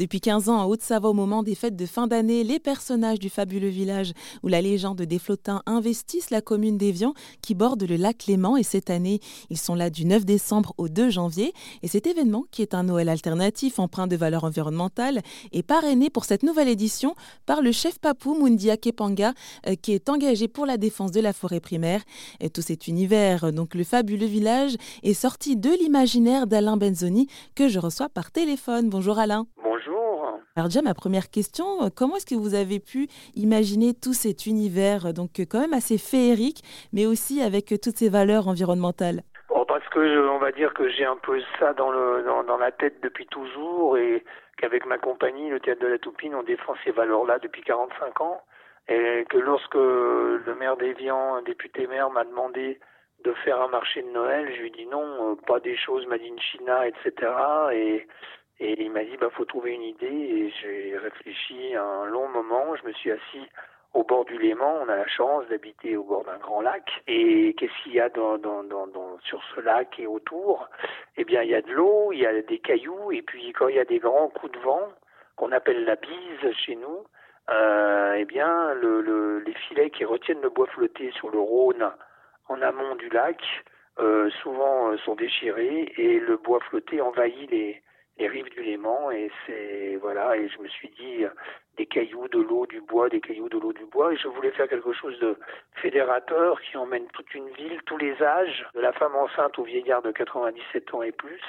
Depuis 15 ans, en Haute-Savoie, au moment des fêtes de fin d'année, les personnages du fabuleux village où la légende des flottins investissent la commune d'Évian qui borde le lac Léman. Et cette année, ils sont là du 9 décembre au 2 janvier. Et cet événement, qui est un Noël alternatif empreint de valeurs environnementales, est parrainé pour cette nouvelle édition par le chef papou Mundia Kepanga, euh, qui est engagé pour la défense de la forêt primaire. Et tout cet univers, donc le fabuleux village, est sorti de l'imaginaire d'Alain Benzoni que je reçois par téléphone. Bonjour Alain. Alors déjà, ma première question, euh, comment est-ce que vous avez pu imaginer tout cet univers, euh, donc euh, quand même assez féerique, mais aussi avec toutes ces valeurs environnementales? Parce que on va dire que j'ai un peu ça dans, la tête depuis toujours et qu'avec ma compagnie, le Théâtre de la Toupine, on défend ces valeurs-là depuis 45 ans. Et que lorsque le maire d'Evian, un député maire, m'a demandé de faire un marché de Noël, je lui ai dit non, pas des choses made in China, etc. Et et il m'a dit, bah, faut trouver une idée. Et j'ai réfléchi un long moment. Je me suis assis au bord du Léman. On a la chance d'habiter au bord d'un grand lac. Et qu'est-ce qu'il y a dans, dans, dans, sur ce lac et autour? Eh bien, il y a de l'eau, il y a des cailloux. Et puis, quand il y a des grands coups de vent, qu'on appelle la bise chez nous, euh, eh bien, le, le, les filets qui retiennent le bois flotté sur le Rhône en amont du lac, euh, souvent euh, sont déchirés et le bois flotté envahit les, les rives du Léman et c'est voilà et je me suis dit des cailloux, de l'eau, du bois, des cailloux, de l'eau, du bois et je voulais faire quelque chose de fédérateur qui emmène toute une ville, tous les âges, de la femme enceinte au vieillard de 97 ans et plus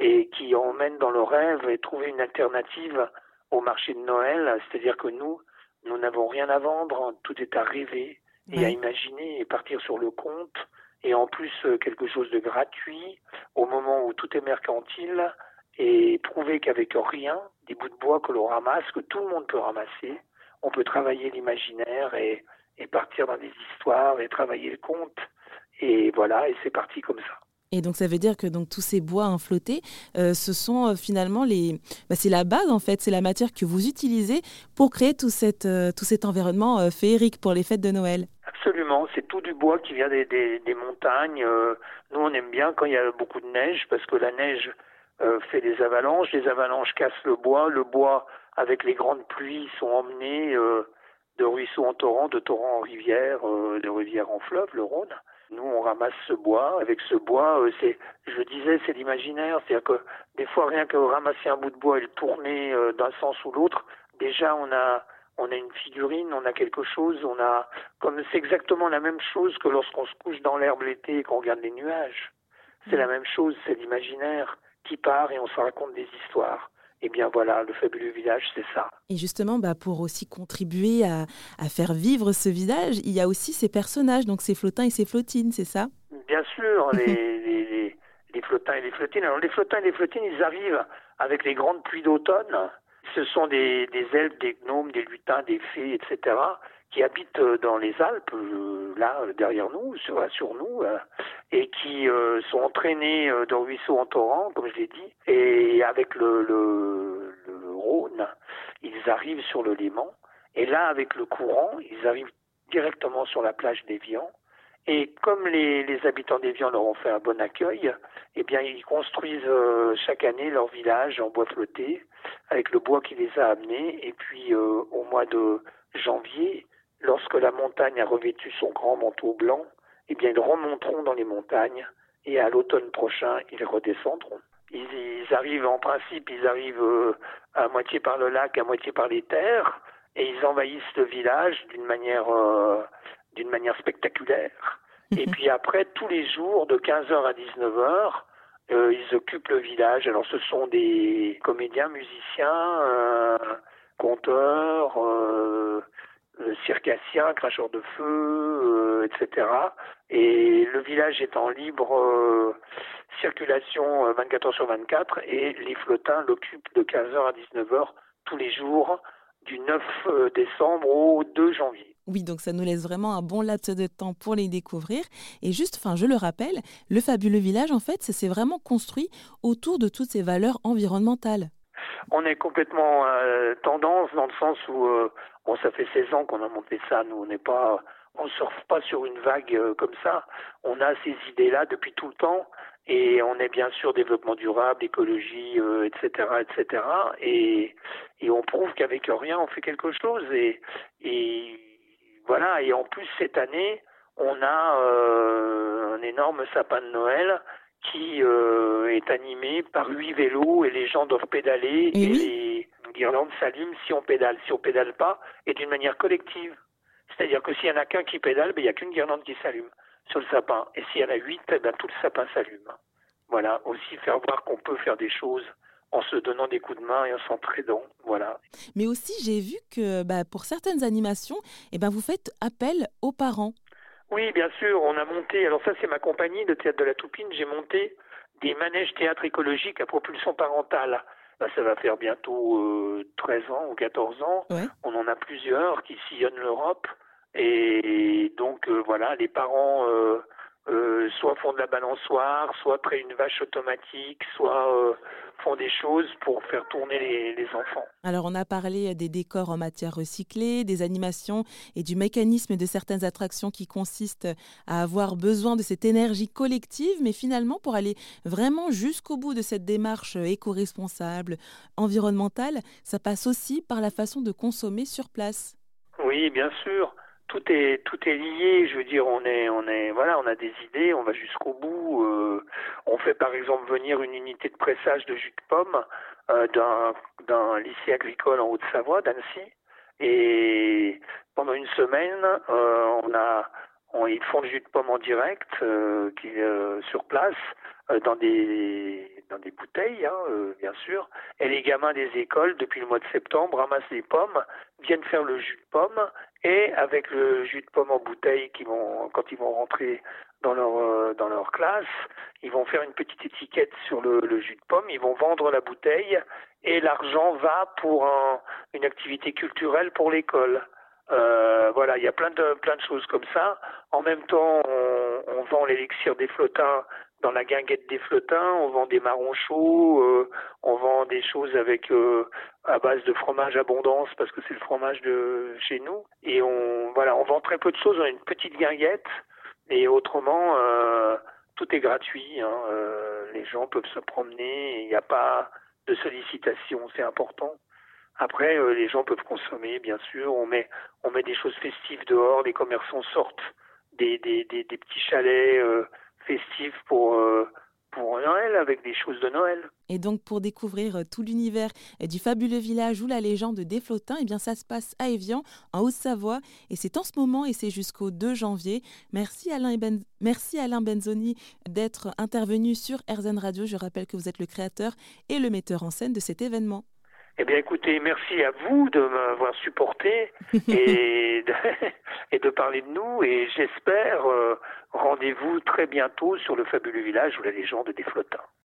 et qui emmène dans le rêve et trouver une alternative au marché de Noël, c'est-à-dire que nous, nous n'avons rien à vendre, tout est à rêver et à imaginer et partir sur le compte. Et en plus euh, quelque chose de gratuit au moment où tout est mercantile et trouver qu'avec rien, des bouts de bois que l'on ramasse, que tout le monde peut ramasser, on peut travailler l'imaginaire et, et partir dans des histoires et travailler le conte. Et voilà, et c'est parti comme ça. Et donc ça veut dire que donc tous ces bois inflottés, euh, ce sont euh, finalement les, bah, c'est la base en fait, c'est la matière que vous utilisez pour créer tout, cette, euh, tout cet environnement féerique pour les fêtes de Noël. Absolument, c'est tout du bois qui vient des, des, des montagnes. nous on aime bien quand il y a beaucoup de neige parce que la neige euh, fait des avalanches, les avalanches cassent le bois, le bois avec les grandes pluies sont emmenés euh, de ruisseaux en torrent, de torrent en rivière, euh, de rivière en fleuve, le Rhône. Nous, on ramasse ce bois. Avec ce bois, euh, c'est, je disais, c'est l'imaginaire. C'est-à-dire que des fois, rien que ramasser un bout de bois et le tourner d'un sens ou l'autre, déjà, on a, on a une figurine, on a quelque chose, on a, comme c'est exactement la même chose que lorsqu'on se couche dans l'herbe l'été et qu'on regarde les nuages. C'est la même chose, c'est l'imaginaire qui part et on se raconte des histoires. Et eh bien voilà, le fabuleux village, c'est ça. Et justement, bah, pour aussi contribuer à, à, faire vivre ce village, il y a aussi ces personnages, donc ces flottins et ces flottines, c'est ça? Bien sûr, les, les, les, flottins et les flottines. Alors les flottins et les flottines, ils arrivent avec les grandes pluies d'automne. Ce sont des, des elfes, des gnomes, des lutins, des fées, etc qui habitent euh, dans les Alpes, euh, là derrière nous, sur, sur nous, euh, et qui sont entraînés dans ruisseau en torrent, comme je l'ai dit, et avec le, le, le, Rhône, ils arrivent sur le Léman, et là avec le courant, ils arrivent directement sur la plage d'Évian, et comme les, les habitants d'Évian leur ont fait un bon accueil, eh bien ils construisent chaque année leur village en bois flotté, avec le bois qui les a amenés, et puis au mois de janvier, Lorsque la montagne a revêtu son grand manteau blanc, eh bien ils remonteront dans les montagnes et à l'automne prochain ils redescendront. Ils, arrivent en principe, ils arrivent euh, à moitié par le lac, à moitié par les terres, et ils envahissent le village d'une manière euh, d'une manière spectaculaire. Et puis après, tous les jours, de 15h à 19h, euh, ils occupent le village. Alors ce sont des comédiens, musiciens, euh, conteurs, euh, circassiens, cracheurs de feu, euh, etc. Et le village est en libre euh, circulation 24 heures sur 24 et les flottins l'occupent de 15h à 19h tous les jours du 9 décembre au 2 janvier. Oui, donc ça nous laisse vraiment un bon laps de temps pour les découvrir. Et juste, enfin, je le rappelle, le fabuleux village, en fait, ça s'est vraiment construit autour de toutes ces valeurs environnementales on est complètement euh, tendance dans le sens où euh, bon ça fait 16 ans qu'on a monté ça nous on n'est pas on surfe pas sur une vague euh, comme ça on a ces idées là depuis tout le temps et on est bien sûr développement durable écologie etc etc et prouve qu'avec rien, on fait quelque chose. Et, et voilà. Et en plus, cette année, on a euh, un énorme sapin de Noël qui euh, est animé par huit vélos et les gens doivent pédaler et, les guirlandes s'allument si on pédale. Si on pédale pas, et d'une manière collective. C'est-à-dire que s'il y en a qu'un qui pédale, ben, il n'y a qu'une guirlande qui s'allume sur le sapin. Et s'il y en a huit, eh ben, tout le sapin s'allume. Voilà, aussi faire voir qu'on peut faire des choses en se donnant des coups de main et en s'entraidant. Voilà. Mais aussi, j'ai vu que bah, pour certaines animations, eh ben, vous faites appel aux parents. Oui, bien sûr, on a monté, alors ça c'est ma compagnie de théâtre de la Toupine, j'ai monté des manèges théâtre écologiques à propulsion parentale. Bah, ça va faire bientôt 13 euh, ans ou 14 ans. On en a plusieurs qui sillonnent l'Europe. Et donc euh, voilà, les parents euh, euh, soit font de la balançoire, soit créent une vache automatique, soit euh, font des choses pour faire tourner les, les, enfants. Alors on a parlé des décors en matière recyclée, des animations et du mécanisme de certaines attractions qui consistent à avoir besoin de cette énergie collective, mais finalement pour aller vraiment jusqu'au bout de cette démarche éco-responsable, environnementale, ça passe aussi par la façon de consommer sur place. Oui, bien sûr tout est tout est lié. Je veux dire, on est on est voilà, on a des idées, on va jusqu'au bout. Euh, on fait par exemple venir une unité de pressage de jus de pomme euh, d'un d'un lycée agricole en Haute-Savoie, d'Annecy, et pendant une semaine, euh, on a on, ils font le jus de pomme en direct, euh, qui euh, sur place, euh, dans des dans des bouteilles, hein, euh, bien sûr. Et les gamins des écoles, depuis le mois de septembre, ramassent les pommes, viennent faire le jus de pomme, et avec le jus de pomme en bouteille, vont, quand ils vont rentrer dans leur euh, dans leur classe, ils vont faire une petite étiquette sur le, le jus de pomme, ils vont vendre la bouteille, et l'argent va pour un, une activité culturelle pour l'école. Euh, voilà, il y a plein de plein de choses comme ça. En même temps, on, on vend l'élixir des flottins dans la guinguette des flottins, on vend des marrons chauds, euh, on vend des choses avec euh, à base de fromage abondance parce que c'est le fromage de chez nous. Et on voilà, on vend très peu de choses dans une petite guinguette. Et autrement, euh, tout est gratuit. Hein, euh, les gens peuvent se promener. Il n'y a pas de sollicitation, c'est important. Après, euh, les gens peuvent consommer, bien sûr. On met on met des choses festives dehors. Les commerçants sortent des des, des, des petits chalets festif pour, euh, pour Noël, avec des choses de Noël. Et donc pour découvrir euh, tout l'univers euh, du fabuleux village ou la légende des flottins, eh bien ça se passe à Evian, en Haute-Savoie, et c'est en ce moment et c'est jusqu'au 2 janvier. Merci Alain, ben... Merci Alain Benzoni d'être intervenu sur RZN Radio. Je rappelle que vous êtes le créateur et le metteur en scène de cet événement. Eh bien, écoutez, merci à vous de m'avoir supporté et, de, et de parler de nous. Et j'espère euh, rendez-vous très bientôt sur le fabuleux village ou la légende des flottins.